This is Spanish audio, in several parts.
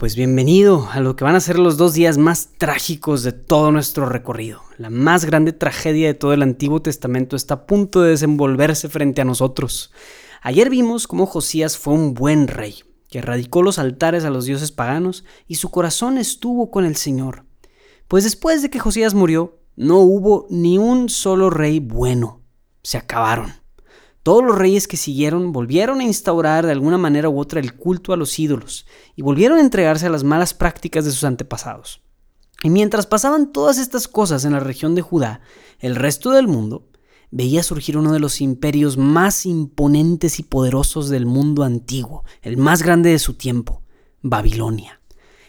Pues bienvenido a lo que van a ser los dos días más trágicos de todo nuestro recorrido. La más grande tragedia de todo el Antiguo Testamento está a punto de desenvolverse frente a nosotros. Ayer vimos cómo Josías fue un buen rey, que erradicó los altares a los dioses paganos y su corazón estuvo con el Señor. Pues después de que Josías murió, no hubo ni un solo rey bueno. Se acabaron. Todos los reyes que siguieron volvieron a instaurar de alguna manera u otra el culto a los ídolos y volvieron a entregarse a las malas prácticas de sus antepasados. Y mientras pasaban todas estas cosas en la región de Judá, el resto del mundo veía surgir uno de los imperios más imponentes y poderosos del mundo antiguo, el más grande de su tiempo, Babilonia.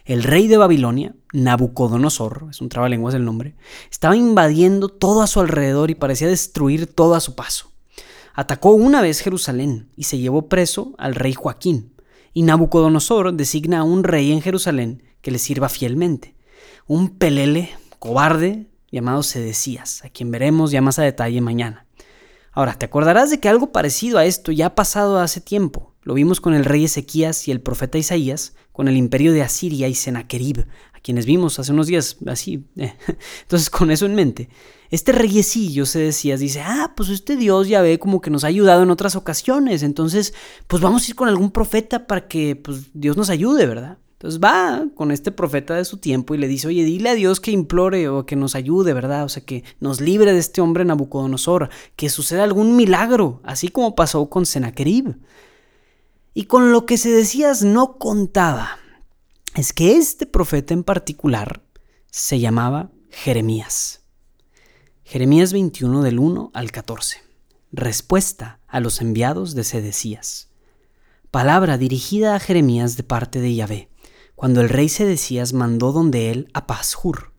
El rey de Babilonia, Nabucodonosor, es un trabalenguas el nombre, estaba invadiendo todo a su alrededor y parecía destruir todo a su paso. Atacó una vez Jerusalén y se llevó preso al rey Joaquín, y Nabucodonosor designa a un rey en Jerusalén que le sirva fielmente. Un pelele cobarde llamado Sedecías, a quien veremos ya más a detalle mañana. Ahora, te acordarás de que algo parecido a esto ya ha pasado hace tiempo. Lo vimos con el rey Ezequías y el profeta Isaías, con el imperio de Asiria y Sennacherib, a quienes vimos hace unos días así. Eh. Entonces, con eso en mente, este reyecillo se decía, dice, ah, pues este Dios ya ve como que nos ha ayudado en otras ocasiones, entonces, pues vamos a ir con algún profeta para que pues, Dios nos ayude, ¿verdad? Entonces va con este profeta de su tiempo y le dice, oye, dile a Dios que implore o que nos ayude, ¿verdad? O sea, que nos libre de este hombre Nabucodonosor, que suceda algún milagro, así como pasó con Sennacherib. Y con lo que se decías no contaba, es que este profeta en particular se llamaba Jeremías. Jeremías 21 del 1 al 14. Respuesta a los enviados de Sedecías. Palabra dirigida a Jeremías de parte de Yahvé cuando el rey Sedecías mandó donde él a Pashur,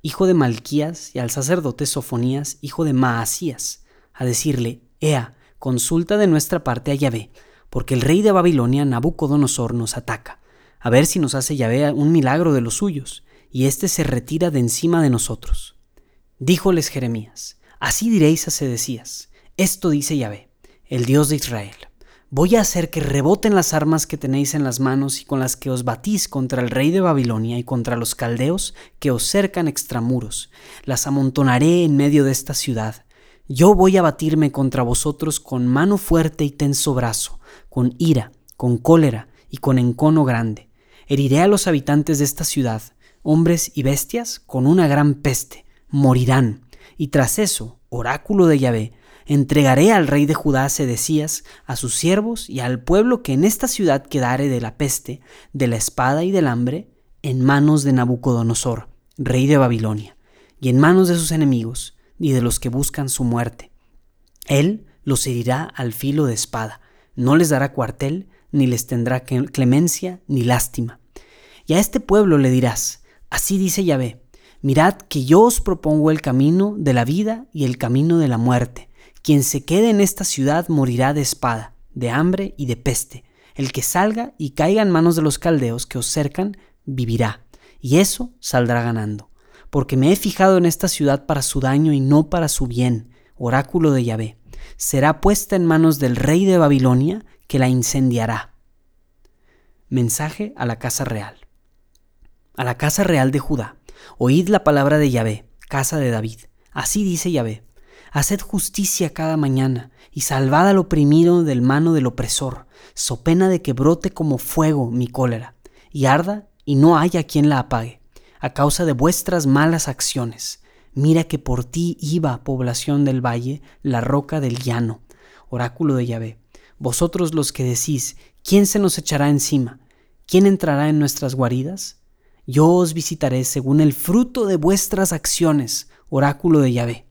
hijo de Malquías, y al sacerdote Sofonías, hijo de Maasías, a decirle, Ea, consulta de nuestra parte a Yahvé, porque el rey de Babilonia, Nabucodonosor, nos ataca, a ver si nos hace Yahvé un milagro de los suyos, y éste se retira de encima de nosotros. Díjoles Jeremías, así diréis a Sedecías, esto dice Yahvé, el Dios de Israel voy a hacer que reboten las armas que tenéis en las manos y con las que os batís contra el rey de Babilonia y contra los caldeos que os cercan extramuros. Las amontonaré en medio de esta ciudad. Yo voy a batirme contra vosotros con mano fuerte y tenso brazo, con ira, con cólera y con encono grande. Heriré a los habitantes de esta ciudad, hombres y bestias, con una gran peste. Morirán. Y tras eso, oráculo de Yahvé, entregaré al rey de Judá Sedecías, a sus siervos y al pueblo que en esta ciudad quedare de la peste, de la espada y del hambre, en manos de Nabucodonosor, rey de Babilonia, y en manos de sus enemigos y de los que buscan su muerte. Él los herirá al filo de espada, no les dará cuartel, ni les tendrá clemencia ni lástima. Y a este pueblo le dirás, así dice Yahvé, mirad que yo os propongo el camino de la vida y el camino de la muerte. Quien se quede en esta ciudad morirá de espada, de hambre y de peste. El que salga y caiga en manos de los caldeos que os cercan, vivirá, y eso saldrá ganando. Porque me he fijado en esta ciudad para su daño y no para su bien, oráculo de Yahvé. Será puesta en manos del rey de Babilonia, que la incendiará. Mensaje a la casa real. A la casa real de Judá, oíd la palabra de Yahvé, casa de David. Así dice Yahvé, Haced justicia cada mañana y salvad al oprimido del mano del opresor, so pena de que brote como fuego mi cólera, y arda y no haya quien la apague, a causa de vuestras malas acciones. Mira que por ti iba, población del valle, la roca del llano. Oráculo de Yahvé. Vosotros los que decís, ¿quién se nos echará encima? ¿Quién entrará en nuestras guaridas? Yo os visitaré según el fruto de vuestras acciones, oráculo de Yahvé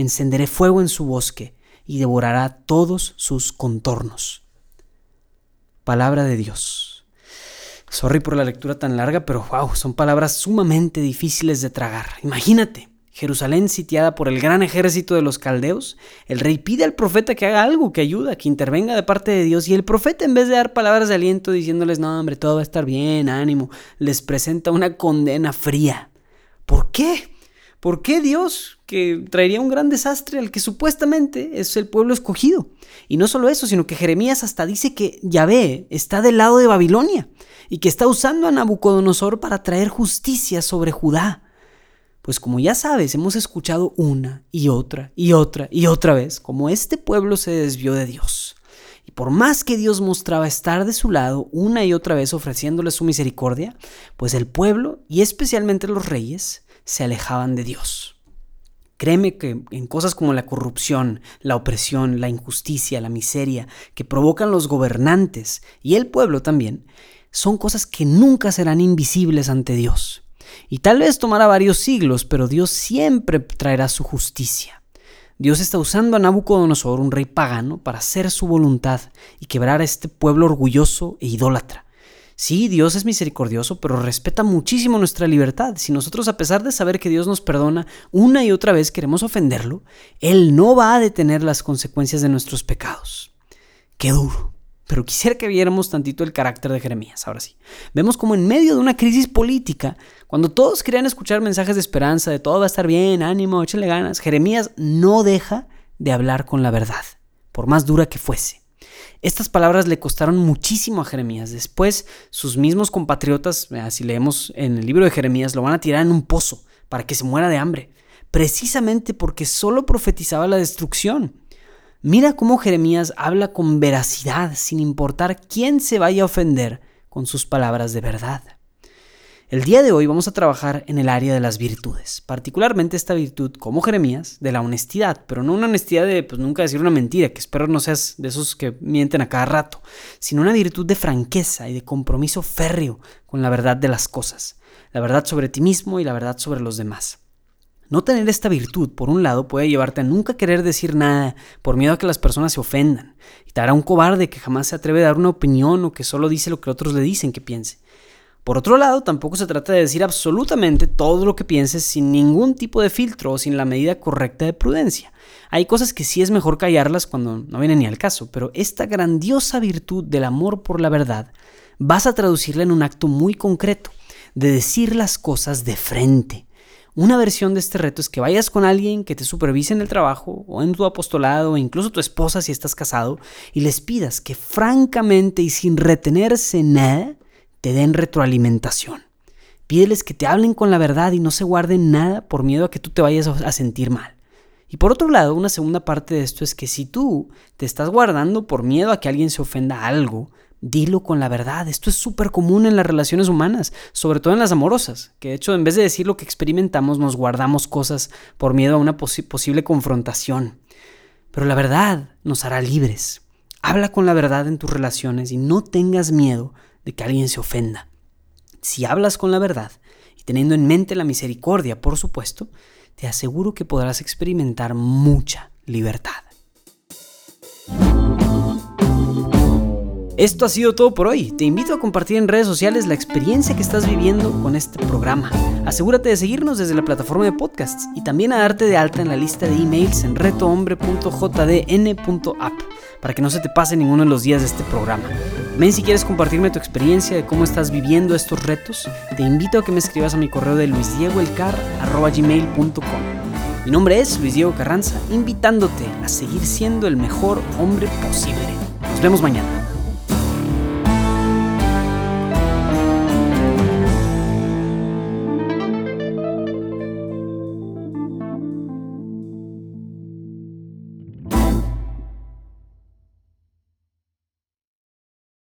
encenderé fuego en su bosque y devorará todos sus contornos. Palabra de Dios. Sorry por la lectura tan larga, pero wow, son palabras sumamente difíciles de tragar. Imagínate, Jerusalén sitiada por el gran ejército de los caldeos, el rey pide al profeta que haga algo, que ayuda, que intervenga de parte de Dios, y el profeta en vez de dar palabras de aliento diciéndoles, no hombre, todo va a estar bien, ánimo, les presenta una condena fría. ¿Por qué? ¿Por qué Dios, que traería un gran desastre al que supuestamente es el pueblo escogido? Y no solo eso, sino que Jeremías hasta dice que Yahvé está del lado de Babilonia y que está usando a Nabucodonosor para traer justicia sobre Judá. Pues como ya sabes, hemos escuchado una y otra y otra y otra vez cómo este pueblo se desvió de Dios. Y por más que Dios mostraba estar de su lado una y otra vez ofreciéndole su misericordia, pues el pueblo, y especialmente los reyes, se alejaban de Dios. Créeme que en cosas como la corrupción, la opresión, la injusticia, la miseria que provocan los gobernantes y el pueblo también, son cosas que nunca serán invisibles ante Dios. Y tal vez tomará varios siglos, pero Dios siempre traerá su justicia. Dios está usando a Nabucodonosor, un rey pagano, para hacer su voluntad y quebrar a este pueblo orgulloso e idólatra. Sí, Dios es misericordioso, pero respeta muchísimo nuestra libertad. Si nosotros, a pesar de saber que Dios nos perdona, una y otra vez queremos ofenderlo, Él no va a detener las consecuencias de nuestros pecados. Qué duro. Pero quisiera que viéramos tantito el carácter de Jeremías, ahora sí. Vemos como en medio de una crisis política, cuando todos querían escuchar mensajes de esperanza, de todo va a estar bien, ánimo, échale ganas, Jeremías no deja de hablar con la verdad, por más dura que fuese. Estas palabras le costaron muchísimo a Jeremías. Después, sus mismos compatriotas, si leemos en el libro de Jeremías, lo van a tirar en un pozo para que se muera de hambre, precisamente porque solo profetizaba la destrucción. Mira cómo Jeremías habla con veracidad, sin importar quién se vaya a ofender con sus palabras de verdad. El día de hoy vamos a trabajar en el área de las virtudes, particularmente esta virtud, como Jeremías, de la honestidad, pero no una honestidad de pues, nunca decir una mentira, que espero no seas de esos que mienten a cada rato, sino una virtud de franqueza y de compromiso férreo con la verdad de las cosas, la verdad sobre ti mismo y la verdad sobre los demás. No tener esta virtud, por un lado, puede llevarte a nunca querer decir nada por miedo a que las personas se ofendan, y te hará un cobarde que jamás se atreve a dar una opinión o que solo dice lo que otros le dicen que piense. Por otro lado, tampoco se trata de decir absolutamente todo lo que pienses sin ningún tipo de filtro o sin la medida correcta de prudencia. Hay cosas que sí es mejor callarlas cuando no viene ni al caso, pero esta grandiosa virtud del amor por la verdad vas a traducirla en un acto muy concreto, de decir las cosas de frente, una versión de este reto es que vayas con alguien que te supervise en el trabajo o en tu apostolado o incluso tu esposa si estás casado y les pidas que francamente y sin retenerse nada te den retroalimentación. Pídeles que te hablen con la verdad y no se guarden nada por miedo a que tú te vayas a sentir mal. Y por otro lado, una segunda parte de esto es que si tú te estás guardando por miedo a que alguien se ofenda a algo, Dilo con la verdad. Esto es súper común en las relaciones humanas, sobre todo en las amorosas, que de hecho en vez de decir lo que experimentamos nos guardamos cosas por miedo a una posible confrontación. Pero la verdad nos hará libres. Habla con la verdad en tus relaciones y no tengas miedo de que alguien se ofenda. Si hablas con la verdad y teniendo en mente la misericordia, por supuesto, te aseguro que podrás experimentar mucha libertad. Esto ha sido todo por hoy. Te invito a compartir en redes sociales la experiencia que estás viviendo con este programa. Asegúrate de seguirnos desde la plataforma de podcasts y también a darte de alta en la lista de emails en retohombre.jdn.app para que no se te pase ninguno de los días de este programa. Ven si quieres compartirme tu experiencia de cómo estás viviendo estos retos, te invito a que me escribas a mi correo de luisdiegoelcar.gmail.com. Mi nombre es Luis Diego Carranza, invitándote a seguir siendo el mejor hombre posible. Nos vemos mañana.